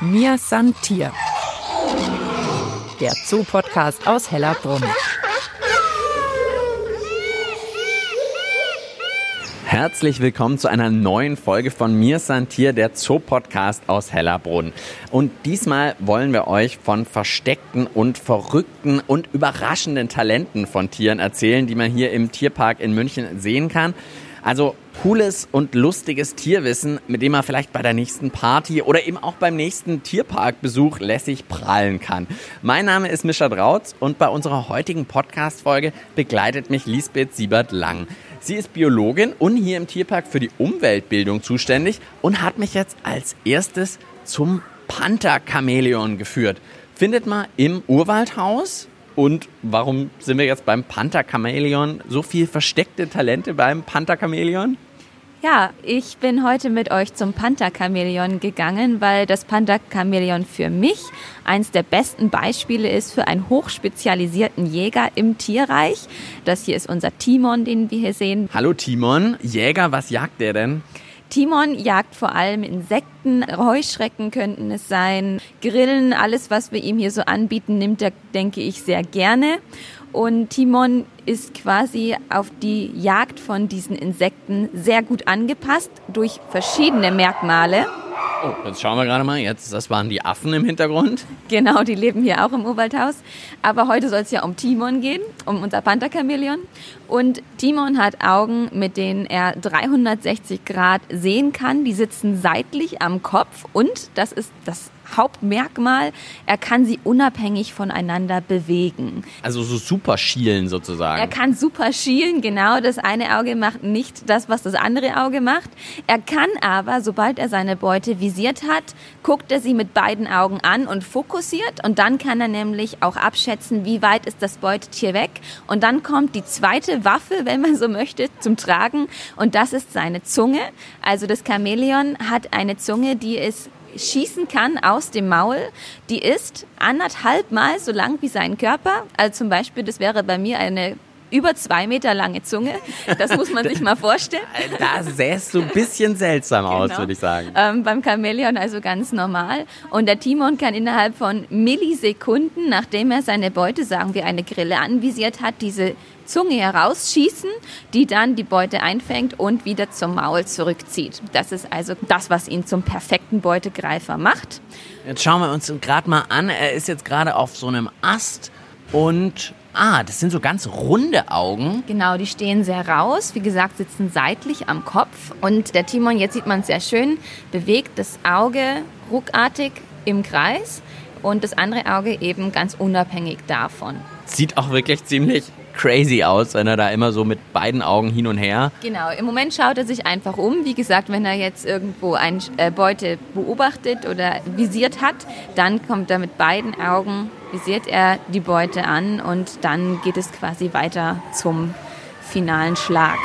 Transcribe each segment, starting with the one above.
Mir san Tier. Der Zoo-Podcast aus Hellerbrunn. Herzlich willkommen zu einer neuen Folge von Mir Santier, der Zoo-Podcast aus Hellerbrunn. Und diesmal wollen wir euch von versteckten und verrückten und überraschenden Talenten von Tieren erzählen, die man hier im Tierpark in München sehen kann. Also cooles und lustiges Tierwissen, mit dem man vielleicht bei der nächsten Party oder eben auch beim nächsten Tierparkbesuch lässig prallen kann. Mein Name ist Mischa Drautz und bei unserer heutigen Podcast-Folge begleitet mich Lisbeth Siebert-Lang. Sie ist Biologin und hier im Tierpark für die Umweltbildung zuständig und hat mich jetzt als erstes zum Panther-Chamäleon geführt. Findet man im Urwaldhaus und warum sind wir jetzt beim Panther-Chamäleon? So viel versteckte Talente beim Panther-Chamäleon? Ja, ich bin heute mit euch zum Panther-Chamäleon gegangen, weil das Panther-Chamäleon für mich eins der besten Beispiele ist für einen hochspezialisierten Jäger im Tierreich. Das hier ist unser Timon, den wir hier sehen. Hallo Timon, Jäger, was jagt der denn? Timon jagt vor allem Insekten, Heuschrecken könnten es sein, Grillen, alles, was wir ihm hier so anbieten, nimmt er, denke ich, sehr gerne. Und Timon ist quasi auf die Jagd von diesen Insekten sehr gut angepasst durch verschiedene Merkmale. Oh, jetzt schauen wir gerade mal. Jetzt, das waren die Affen im Hintergrund. Genau, die leben hier auch im Urwaldhaus. Aber heute soll es ja um Timon gehen, um unser Pantherchamäleon. Und Timon hat Augen, mit denen er 360 Grad sehen kann. Die sitzen seitlich am Kopf und das ist das Hauptmerkmal, er kann sie unabhängig voneinander bewegen. Also so super schielen sozusagen. Er kann super schielen, genau. Das eine Auge macht nicht das, was das andere Auge macht. Er kann aber, sobald er seine Beute visiert hat, guckt er sie mit beiden Augen an und fokussiert. Und dann kann er nämlich auch abschätzen, wie weit ist das Beutetier weg. Und dann kommt die zweite Waffe, wenn man so möchte, zum Tragen. Und das ist seine Zunge. Also das Chamäleon hat eine Zunge, die ist schießen kann aus dem Maul, die ist anderthalb Mal so lang wie sein Körper. Also zum Beispiel, das wäre bei mir eine über zwei Meter lange Zunge. Das muss man sich mal vorstellen. Da sähst du ein bisschen seltsam aus, genau. würde ich sagen. Ähm, beim Chamäleon also ganz normal. Und der Timon kann innerhalb von Millisekunden, nachdem er seine Beute, sagen wir, eine Grille anvisiert hat, diese Zunge herausschießen, die dann die Beute einfängt und wieder zum Maul zurückzieht. Das ist also das, was ihn zum perfekten Beutegreifer macht. Jetzt schauen wir uns gerade mal an. Er ist jetzt gerade auf so einem Ast und Ah, das sind so ganz runde Augen. Genau, die stehen sehr raus. Wie gesagt, sitzen seitlich am Kopf. Und der Timon, jetzt sieht man es sehr schön, bewegt das Auge ruckartig im Kreis und das andere Auge eben ganz unabhängig davon. Sieht auch wirklich ziemlich crazy aus, wenn er da immer so mit beiden Augen hin und her. Genau, im Moment schaut er sich einfach um. Wie gesagt, wenn er jetzt irgendwo eine äh, Beute beobachtet oder visiert hat, dann kommt er mit beiden Augen, visiert er die Beute an und dann geht es quasi weiter zum finalen Schlag.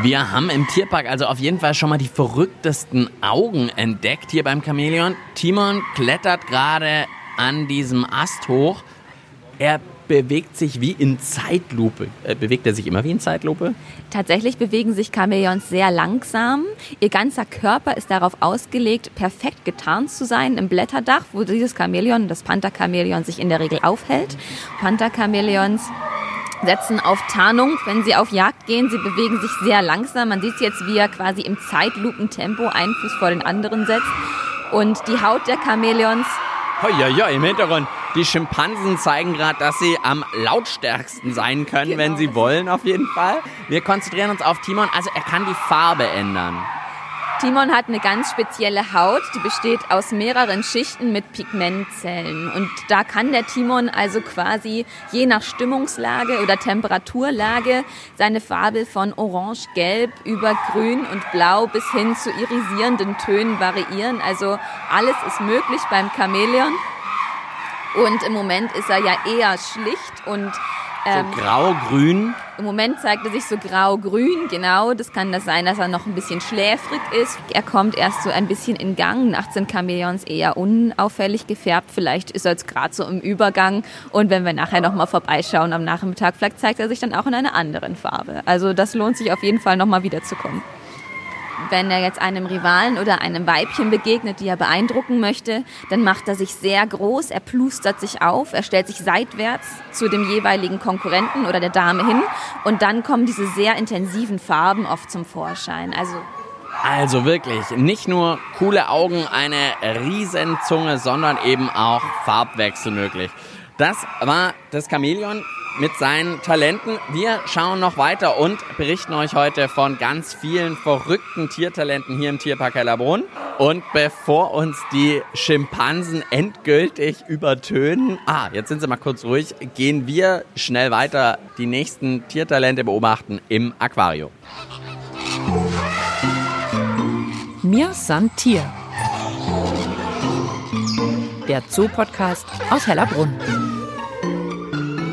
Wir haben im Tierpark also auf jeden Fall schon mal die verrücktesten Augen entdeckt hier beim Chamäleon. Timon klettert gerade an diesem Ast hoch. Er bewegt sich wie in Zeitlupe. Äh, bewegt er sich immer wie in Zeitlupe? Tatsächlich bewegen sich Chamäleons sehr langsam. Ihr ganzer Körper ist darauf ausgelegt, perfekt getarnt zu sein im Blätterdach, wo dieses Chamäleon, das Panther-Chamäleon, sich in der Regel aufhält. Panther-Chamäleons setzen auf Tarnung, wenn sie auf Jagd gehen. Sie bewegen sich sehr langsam. Man sieht jetzt, wie er quasi im Zeitlupentempo einen Fuß vor den anderen setzt. Und die Haut der Chamäleons. Ja, ja, im Hintergrund. Die Schimpansen zeigen gerade, dass sie am lautstärksten sein können, genau. wenn sie wollen, auf jeden Fall. Wir konzentrieren uns auf Timon. Also er kann die Farbe ändern. Timon hat eine ganz spezielle Haut, die besteht aus mehreren Schichten mit Pigmentzellen. Und da kann der Timon also quasi je nach Stimmungslage oder Temperaturlage seine Farbe von orange, gelb über grün und blau bis hin zu irisierenden Tönen variieren. Also alles ist möglich beim Chamäleon. Und im Moment ist er ja eher schlicht und ähm, so grau-grün? Im Moment zeigt er sich so grau-grün, genau. Das kann das sein, dass er noch ein bisschen schläfrig ist. Er kommt erst so ein bisschen in Gang. Nachts sind Chamäleons eher unauffällig gefärbt. Vielleicht ist er jetzt gerade so im Übergang. Und wenn wir nachher nochmal vorbeischauen am Nachmittag, vielleicht zeigt er sich dann auch in einer anderen Farbe. Also das lohnt sich auf jeden Fall nochmal wiederzukommen. Wenn er jetzt einem Rivalen oder einem Weibchen begegnet, die er beeindrucken möchte, dann macht er sich sehr groß, er plustert sich auf, er stellt sich seitwärts zu dem jeweiligen Konkurrenten oder der Dame hin und dann kommen diese sehr intensiven Farben oft zum Vorschein. Also also wirklich, nicht nur coole Augen, eine Riesenzunge, sondern eben auch Farbwechsel möglich. Das war das Chamäleon mit seinen Talenten. Wir schauen noch weiter und berichten euch heute von ganz vielen verrückten Tiertalenten hier im Tierpark Hellerbrunn. Und bevor uns die Schimpansen endgültig übertönen, ah, jetzt sind sie mal kurz ruhig, gehen wir schnell weiter die nächsten Tiertalente beobachten im Aquarium. Mir san Tier. Der Zoo-Podcast aus Hellerbrunn.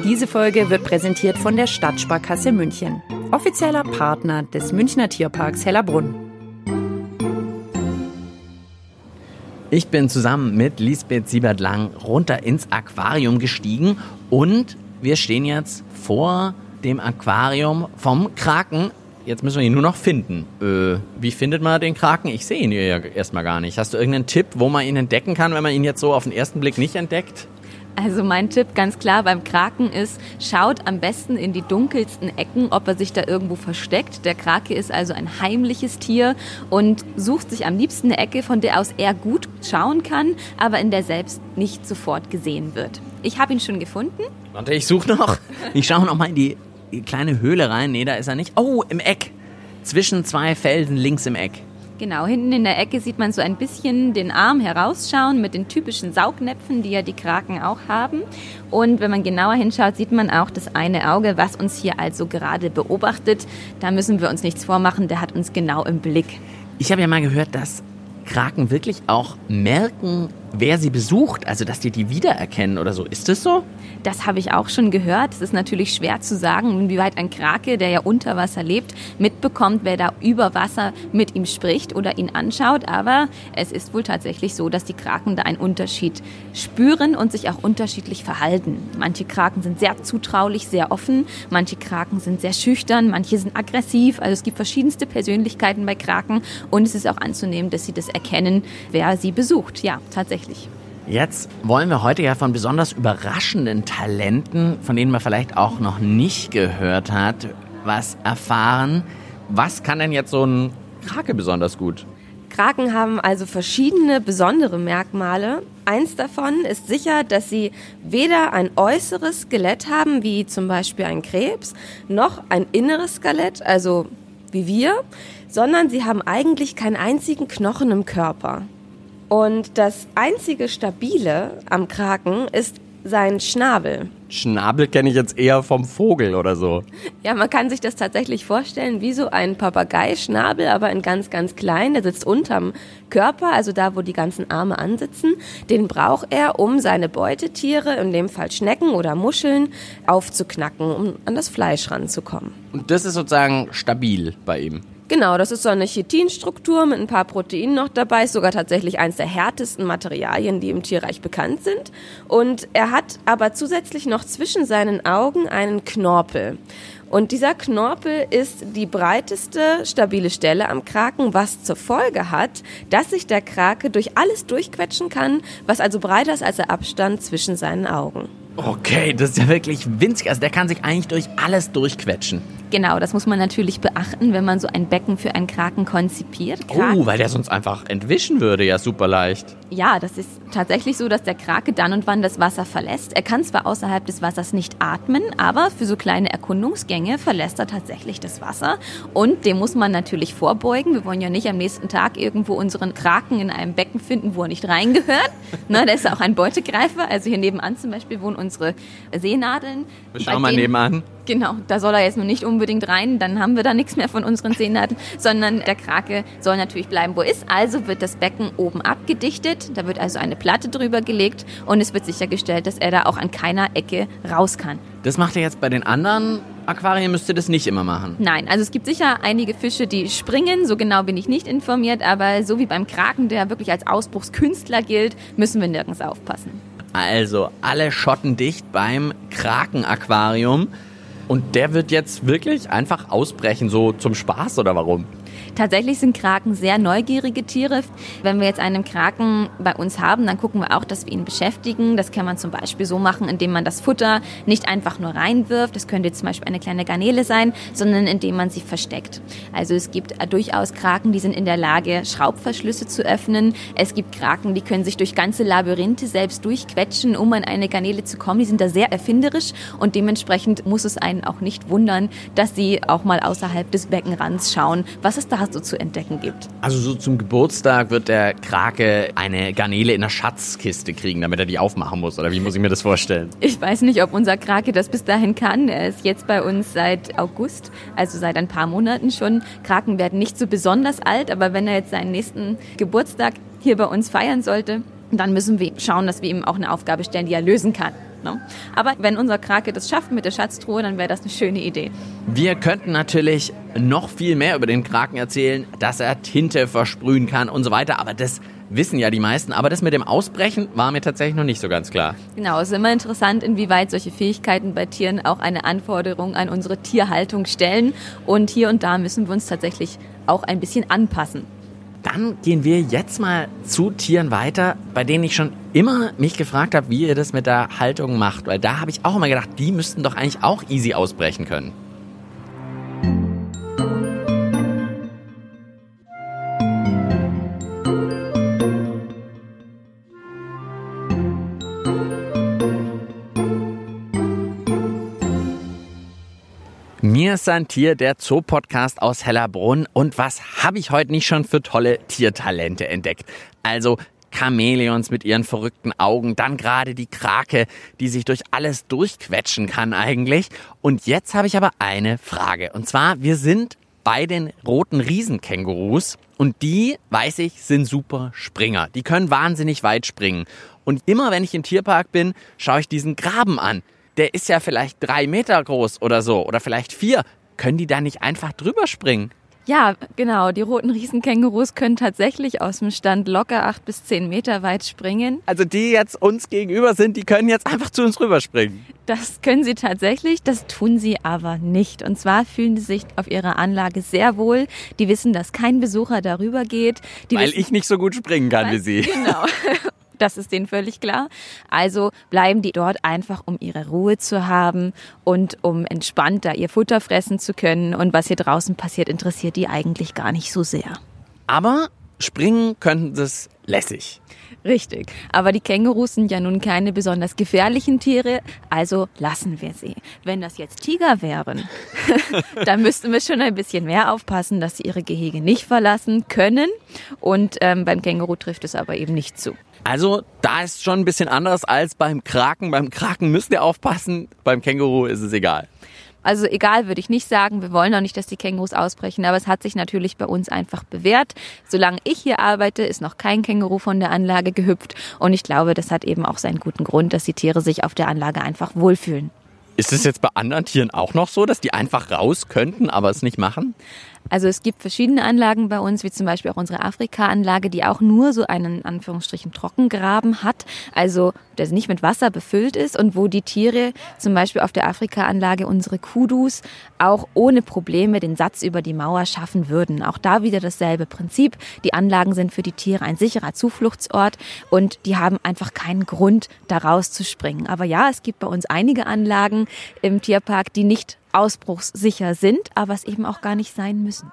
Diese Folge wird präsentiert von der Stadtsparkasse München, offizieller Partner des Münchner Tierparks Hellerbrunn. Ich bin zusammen mit Lisbeth Siebert-Lang runter ins Aquarium gestiegen und wir stehen jetzt vor dem Aquarium vom Kraken. Jetzt müssen wir ihn nur noch finden. Äh, wie findet man den Kraken? Ich sehe ihn ja erstmal gar nicht. Hast du irgendeinen Tipp, wo man ihn entdecken kann, wenn man ihn jetzt so auf den ersten Blick nicht entdeckt? Also mein Tipp ganz klar beim Kraken ist, schaut am besten in die dunkelsten Ecken, ob er sich da irgendwo versteckt. Der Krake ist also ein heimliches Tier und sucht sich am liebsten eine Ecke, von der aus er gut schauen kann, aber in der selbst nicht sofort gesehen wird. Ich habe ihn schon gefunden. Warte, ich suche noch. Ich schaue noch mal in die kleine Höhle rein. Nee, da ist er nicht. Oh, im Eck. Zwischen zwei Felsen links im Eck. Genau, hinten in der Ecke sieht man so ein bisschen den Arm herausschauen mit den typischen Saugnäpfen, die ja die Kraken auch haben. Und wenn man genauer hinschaut, sieht man auch das eine Auge, was uns hier also gerade beobachtet. Da müssen wir uns nichts vormachen, der hat uns genau im Blick. Ich habe ja mal gehört, dass Kraken wirklich auch merken, wer sie besucht, also dass die die wiedererkennen oder so. Ist das so? Das habe ich auch schon gehört. Es ist natürlich schwer zu sagen, inwieweit ein Krake, der ja unter Wasser lebt, mitbekommt, wer da über Wasser mit ihm spricht oder ihn anschaut. Aber es ist wohl tatsächlich so, dass die Kraken da einen Unterschied spüren und sich auch unterschiedlich verhalten. Manche Kraken sind sehr zutraulich, sehr offen. Manche Kraken sind sehr schüchtern. Manche sind aggressiv. Also es gibt verschiedenste Persönlichkeiten bei Kraken und es ist auch anzunehmen, dass sie das erkennen, wer sie besucht. Ja, tatsächlich. Jetzt wollen wir heute ja von besonders überraschenden Talenten, von denen man vielleicht auch noch nicht gehört hat, was erfahren. Was kann denn jetzt so ein Krake besonders gut? Kraken haben also verschiedene besondere Merkmale. Eins davon ist sicher, dass sie weder ein äußeres Skelett haben, wie zum Beispiel ein Krebs, noch ein inneres Skelett, also wie wir, sondern sie haben eigentlich keinen einzigen Knochen im Körper. Und das einzige Stabile am Kraken ist sein Schnabel. Schnabel kenne ich jetzt eher vom Vogel oder so. Ja, man kann sich das tatsächlich vorstellen wie so ein Papageischnabel, aber in ganz, ganz klein. Der sitzt unterm Körper, also da, wo die ganzen Arme ansitzen. Den braucht er, um seine Beutetiere, in dem Fall Schnecken oder Muscheln, aufzuknacken, um an das Fleisch ranzukommen. Und das ist sozusagen stabil bei ihm. Genau, das ist so eine Chitinstruktur mit ein paar Proteinen noch dabei, ist sogar tatsächlich eines der härtesten Materialien, die im Tierreich bekannt sind. Und er hat aber zusätzlich noch zwischen seinen Augen einen Knorpel. Und dieser Knorpel ist die breiteste stabile Stelle am Kraken, was zur Folge hat, dass sich der Krake durch alles durchquetschen kann, was also breiter ist als der Abstand zwischen seinen Augen. Okay, das ist ja wirklich winzig. Also der kann sich eigentlich durch alles durchquetschen. Genau, das muss man natürlich beachten, wenn man so ein Becken für einen Kraken konzipiert. Kraken. Oh, weil der sonst einfach entwischen würde, ja super leicht. Ja, das ist tatsächlich so, dass der Krake dann und wann das Wasser verlässt. Er kann zwar außerhalb des Wassers nicht atmen, aber für so kleine Erkundungsgänge verlässt er tatsächlich das Wasser. Und dem muss man natürlich vorbeugen. Wir wollen ja nicht am nächsten Tag irgendwo unseren Kraken in einem Becken finden, wo er nicht reingehört. ne, der ist auch ein Beutegreifer. Also hier nebenan zum Beispiel wohnen unsere Seenadeln. Wir schauen mal nebenan. Genau, da soll er jetzt nur nicht unbedingt rein, dann haben wir da nichts mehr von unseren Seenadeln, sondern der Krake soll natürlich bleiben, wo er ist. Also wird das Becken oben abgedichtet, da wird also eine Platte drüber gelegt und es wird sichergestellt, dass er da auch an keiner Ecke raus kann. Das macht er jetzt bei den anderen Aquarien, müsste das nicht immer machen? Nein, also es gibt sicher einige Fische, die springen, so genau bin ich nicht informiert, aber so wie beim Kraken, der wirklich als Ausbruchskünstler gilt, müssen wir nirgends aufpassen. Also alle Schotten dicht beim Kraken-Aquarium. Und der wird jetzt wirklich einfach ausbrechen, so zum Spaß oder warum? Tatsächlich sind Kraken sehr neugierige Tiere. Wenn wir jetzt einen Kraken bei uns haben, dann gucken wir auch, dass wir ihn beschäftigen. Das kann man zum Beispiel so machen, indem man das Futter nicht einfach nur reinwirft. Das könnte zum Beispiel eine kleine Garnele sein, sondern indem man sie versteckt. Also es gibt durchaus Kraken, die sind in der Lage, Schraubverschlüsse zu öffnen. Es gibt Kraken, die können sich durch ganze Labyrinthe selbst durchquetschen, um an eine Garnele zu kommen. Die sind da sehr erfinderisch und dementsprechend muss es einen auch nicht wundern, dass sie auch mal außerhalb des Beckenrands schauen, was es da so zu entdecken gibt. Also so zum Geburtstag wird der Krake eine Garnele in der Schatzkiste kriegen, damit er die aufmachen muss. Oder wie muss ich mir das vorstellen? Ich weiß nicht, ob unser Krake das bis dahin kann. Er ist jetzt bei uns seit August, also seit ein paar Monaten schon. Kraken werden nicht so besonders alt, aber wenn er jetzt seinen nächsten Geburtstag hier bei uns feiern sollte, dann müssen wir schauen, dass wir ihm auch eine Aufgabe stellen, die er lösen kann. Ne? Aber wenn unser Krake das schafft mit der Schatztruhe, dann wäre das eine schöne Idee. Wir könnten natürlich noch viel mehr über den Kraken erzählen, dass er Tinte versprühen kann und so weiter, aber das wissen ja die meisten. Aber das mit dem Ausbrechen war mir tatsächlich noch nicht so ganz klar. Genau, es ist immer interessant, inwieweit solche Fähigkeiten bei Tieren auch eine Anforderung an unsere Tierhaltung stellen. Und hier und da müssen wir uns tatsächlich auch ein bisschen anpassen. Dann gehen wir jetzt mal zu Tieren weiter, bei denen ich schon immer mich gefragt habe, wie ihr das mit der Haltung macht. Weil da habe ich auch immer gedacht, die müssten doch eigentlich auch easy ausbrechen können. Mir Santier, der Zoopodcast aus Hellerbrunn. Und was habe ich heute nicht schon für tolle Tiertalente entdeckt? Also Chamäleons mit ihren verrückten Augen, dann gerade die Krake, die sich durch alles durchquetschen kann eigentlich. Und jetzt habe ich aber eine Frage. Und zwar, wir sind bei den roten Riesenkängurus und die, weiß ich, sind super Springer. Die können wahnsinnig weit springen. Und immer wenn ich im Tierpark bin, schaue ich diesen Graben an der ist ja vielleicht drei Meter groß oder so oder vielleicht vier. Können die da nicht einfach drüber springen? Ja, genau. Die roten Riesenkängurus können tatsächlich aus dem Stand locker acht bis zehn Meter weit springen. Also die jetzt uns gegenüber sind, die können jetzt einfach zu uns rüberspringen. Das können sie tatsächlich, das tun sie aber nicht. Und zwar fühlen sie sich auf ihrer Anlage sehr wohl. Die wissen, dass kein Besucher darüber geht. Die Weil wissen, ich nicht so gut springen kann wie sie. Genau. Das ist denen völlig klar. Also bleiben die dort einfach, um ihre Ruhe zu haben und um entspannter ihr Futter fressen zu können. Und was hier draußen passiert, interessiert die eigentlich gar nicht so sehr. Aber springen könnten sie es lässig. Richtig. Aber die Kängurus sind ja nun keine besonders gefährlichen Tiere, also lassen wir sie. Wenn das jetzt Tiger wären, dann müssten wir schon ein bisschen mehr aufpassen, dass sie ihre Gehege nicht verlassen können. Und ähm, beim Känguru trifft es aber eben nicht zu. Also, da ist schon ein bisschen anders als beim Kraken. Beim Kraken müsst ihr aufpassen, beim Känguru ist es egal. Also egal würde ich nicht sagen. Wir wollen auch nicht, dass die Kängurus ausbrechen, aber es hat sich natürlich bei uns einfach bewährt. Solange ich hier arbeite, ist noch kein Känguru von der Anlage gehüpft und ich glaube, das hat eben auch seinen guten Grund, dass die Tiere sich auf der Anlage einfach wohlfühlen. Ist es jetzt bei anderen Tieren auch noch so, dass die einfach raus könnten, aber es nicht machen? Also es gibt verschiedene Anlagen bei uns, wie zum Beispiel auch unsere Afrika-Anlage, die auch nur so einen Anführungsstrichen Trockengraben hat, also der nicht mit Wasser befüllt ist und wo die Tiere zum Beispiel auf der Afrika-Anlage unsere Kudus auch ohne Probleme den Satz über die Mauer schaffen würden. Auch da wieder dasselbe Prinzip. Die Anlagen sind für die Tiere ein sicherer Zufluchtsort und die haben einfach keinen Grund, da rauszuspringen. Aber ja, es gibt bei uns einige Anlagen im Tierpark, die nicht ausbruchssicher sind, aber es eben auch gar nicht sein müssen.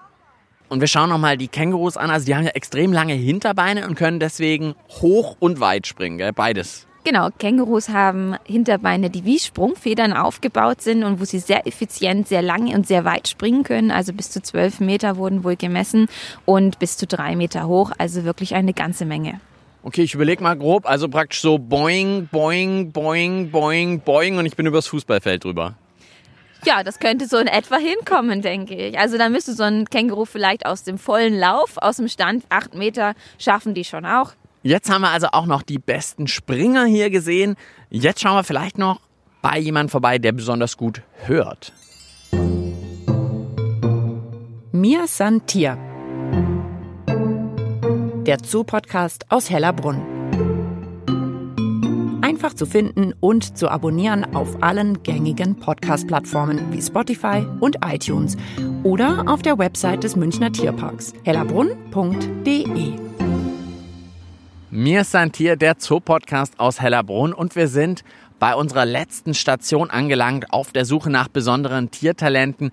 Und wir schauen nochmal die Kängurus an. Also die haben ja extrem lange Hinterbeine und können deswegen hoch und weit springen, gell? beides. Genau, Kängurus haben Hinterbeine, die wie Sprungfedern aufgebaut sind und wo sie sehr effizient, sehr lange und sehr weit springen können. Also bis zu zwölf Meter wurden wohl gemessen und bis zu drei Meter hoch. Also wirklich eine ganze Menge. Okay, ich überlege mal grob. Also praktisch so boing, boing, boing, boing, boing und ich bin übers Fußballfeld drüber. Ja, das könnte so in etwa hinkommen, denke ich. Also da müsste so ein Känguru vielleicht aus dem vollen Lauf, aus dem Stand, acht Meter, schaffen die schon auch. Jetzt haben wir also auch noch die besten Springer hier gesehen. Jetzt schauen wir vielleicht noch bei jemandem vorbei, der besonders gut hört. Mir san Tier. Der Zoo-Podcast aus Hellerbrunn einfach zu finden und zu abonnieren auf allen gängigen Podcast-Plattformen wie Spotify und iTunes oder auf der Website des Münchner Tierparks hellerbrunn.de. Mir ist hier der Zoopodcast aus Hellerbrunn und wir sind bei unserer letzten Station angelangt auf der Suche nach besonderen Tiertalenten.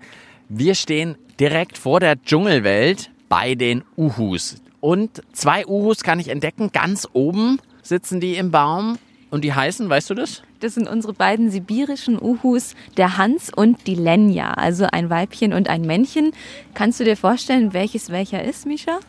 Wir stehen direkt vor der Dschungelwelt bei den Uhus. Und zwei Uhus kann ich entdecken. Ganz oben sitzen die im Baum. Und die heißen, weißt du das? Das sind unsere beiden sibirischen Uhus, der Hans und die Lenja, also ein Weibchen und ein Männchen. Kannst du dir vorstellen, welches welcher ist, Misha?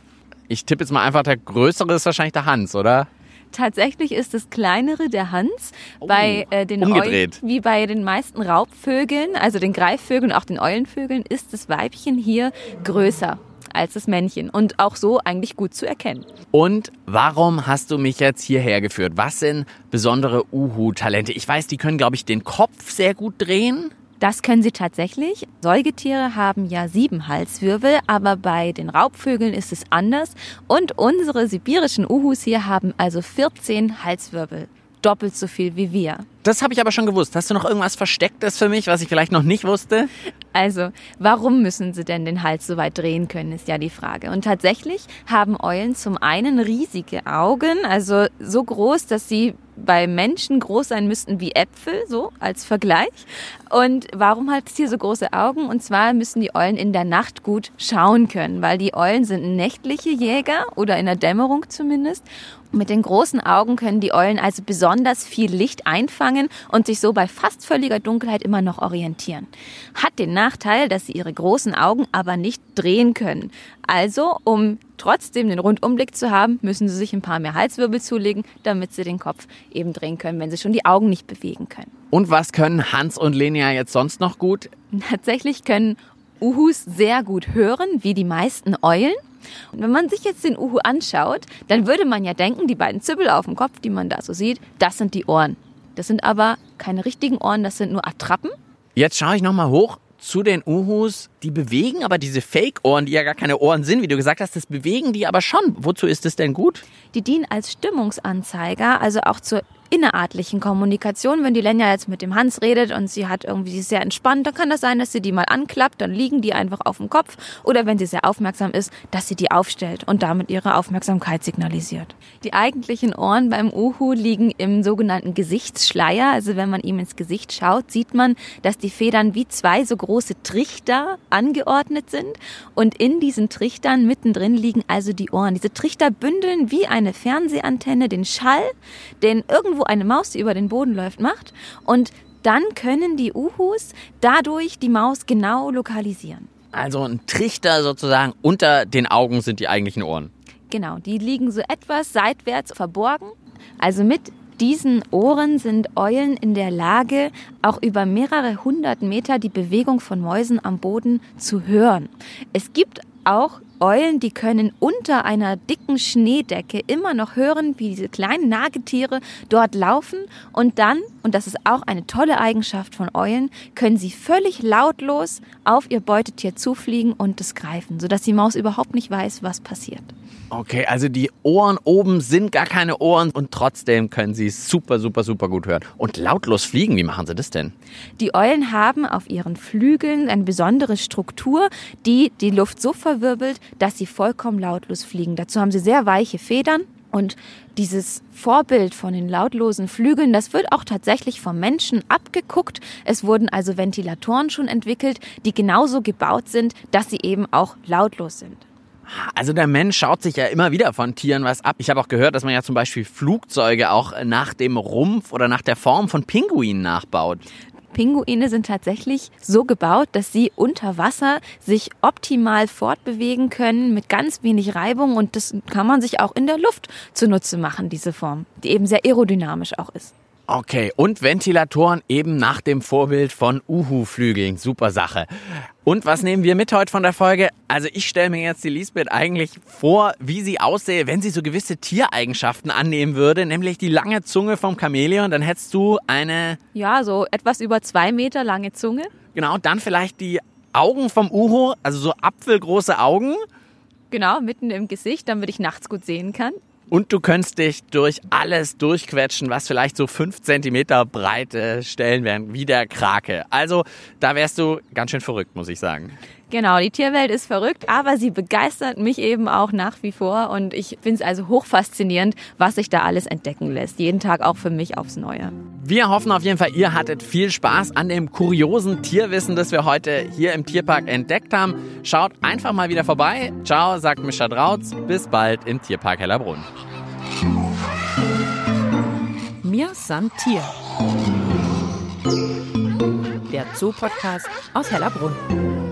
Ich tippe jetzt mal einfach, der größere ist wahrscheinlich der Hans, oder? Tatsächlich ist das kleinere der Hans. Oh, bei äh, den. Eulen, wie bei den meisten Raubvögeln, also den Greifvögeln und auch den Eulenvögeln, ist das Weibchen hier größer als das Männchen und auch so eigentlich gut zu erkennen. Und warum hast du mich jetzt hierher geführt? Was sind besondere Uhu-Talente? Ich weiß, die können, glaube ich, den Kopf sehr gut drehen. Das können sie tatsächlich. Säugetiere haben ja sieben Halswirbel, aber bei den Raubvögeln ist es anders. Und unsere sibirischen Uhus hier haben also 14 Halswirbel. Doppelt so viel wie wir. Das habe ich aber schon gewusst. Hast du noch irgendwas Verstecktes für mich, was ich vielleicht noch nicht wusste? Also, warum müssen sie denn den Hals so weit drehen können, ist ja die Frage. Und tatsächlich haben Eulen zum einen riesige Augen, also so groß, dass sie bei Menschen groß sein müssten wie Äpfel, so als Vergleich. Und warum hat es hier so große Augen? Und zwar müssen die Eulen in der Nacht gut schauen können, weil die Eulen sind nächtliche Jäger oder in der Dämmerung zumindest. Mit den großen Augen können die Eulen also besonders viel Licht einfangen und sich so bei fast völliger Dunkelheit immer noch orientieren. Hat den Nachteil, dass sie ihre großen Augen aber nicht drehen können. Also, um trotzdem den Rundumblick zu haben, müssen sie sich ein paar mehr Halswirbel zulegen, damit sie den Kopf eben drehen können, wenn sie schon die Augen nicht bewegen können. Und was können Hans und Lenia jetzt sonst noch gut? Tatsächlich können Uhus sehr gut hören, wie die meisten Eulen. Und wenn man sich jetzt den Uhu anschaut, dann würde man ja denken, die beiden Zibbel auf dem Kopf, die man da so sieht, das sind die Ohren. Das sind aber keine richtigen Ohren, das sind nur Attrappen. Jetzt schaue ich nochmal hoch zu den Uhus. Die bewegen aber diese Fake-Ohren, die ja gar keine Ohren sind, wie du gesagt hast, das bewegen die aber schon. Wozu ist es denn gut? Die dienen als Stimmungsanzeiger, also auch zur innerartlichen Kommunikation. Wenn die Lenja jetzt mit dem Hans redet und sie hat irgendwie sehr entspannt, dann kann das sein, dass sie die mal anklappt, dann liegen die einfach auf dem Kopf. Oder wenn sie sehr aufmerksam ist, dass sie die aufstellt und damit ihre Aufmerksamkeit signalisiert. Die eigentlichen Ohren beim Uhu liegen im sogenannten Gesichtsschleier. Also wenn man ihm ins Gesicht schaut, sieht man, dass die Federn wie zwei so große Trichter angeordnet sind. Und in diesen Trichtern mittendrin liegen also die Ohren. Diese Trichter bündeln wie eine Fernsehantenne den Schall, den irgendwo eine Maus, die über den Boden läuft, macht. Und dann können die Uhus dadurch die Maus genau lokalisieren. Also ein Trichter sozusagen unter den Augen sind die eigentlichen Ohren. Genau, die liegen so etwas seitwärts verborgen. Also mit diesen Ohren sind Eulen in der Lage, auch über mehrere hundert Meter die Bewegung von Mäusen am Boden zu hören. Es gibt auch Eulen, die können unter einer dicken Schneedecke immer noch hören, wie diese kleinen Nagetiere dort laufen und dann, und das ist auch eine tolle Eigenschaft von Eulen, können sie völlig lautlos auf ihr Beutetier zufliegen und es greifen, sodass die Maus überhaupt nicht weiß, was passiert. Okay, also die Ohren oben sind gar keine Ohren und trotzdem können sie super, super, super gut hören. Und lautlos fliegen, wie machen sie das denn? Die Eulen haben auf ihren Flügeln eine besondere Struktur, die die Luft so verwirbelt, dass sie vollkommen lautlos fliegen. Dazu haben sie sehr weiche Federn und dieses Vorbild von den lautlosen Flügeln, das wird auch tatsächlich vom Menschen abgeguckt. Es wurden also Ventilatoren schon entwickelt, die genauso gebaut sind, dass sie eben auch lautlos sind. Also der Mensch schaut sich ja immer wieder von Tieren was ab. Ich habe auch gehört, dass man ja zum Beispiel Flugzeuge auch nach dem Rumpf oder nach der Form von Pinguinen nachbaut. Pinguine sind tatsächlich so gebaut, dass sie unter Wasser sich optimal fortbewegen können mit ganz wenig Reibung und das kann man sich auch in der Luft zunutze machen, diese Form, die eben sehr aerodynamisch auch ist. Okay, und Ventilatoren eben nach dem Vorbild von Uhu-Flügeln. Super Sache. Und was nehmen wir mit heute von der Folge? Also ich stelle mir jetzt die Lisbeth eigentlich vor, wie sie aussähe, wenn sie so gewisse Tiereigenschaften annehmen würde, nämlich die lange Zunge vom Chamäleon. Dann hättest du eine... Ja, so etwas über zwei Meter lange Zunge. Genau, dann vielleicht die Augen vom Uhu, also so apfelgroße Augen. Genau, mitten im Gesicht, damit ich nachts gut sehen kann. Und du könntest dich durch alles durchquetschen, was vielleicht so fünf Zentimeter breite Stellen wären, wie der Krake. Also da wärst du ganz schön verrückt, muss ich sagen. Genau, die Tierwelt ist verrückt, aber sie begeistert mich eben auch nach wie vor und ich finde es also hochfaszinierend, was sich da alles entdecken lässt. Jeden Tag auch für mich aufs Neue. Wir hoffen auf jeden Fall, ihr hattet viel Spaß an dem kuriosen Tierwissen, das wir heute hier im Tierpark entdeckt haben. Schaut einfach mal wieder vorbei. Ciao, sagt Mischa Drautz. Bis bald im Tierpark Hellerbrunn. Mir san Tier. Der Zoo-Podcast aus Hellerbrunn.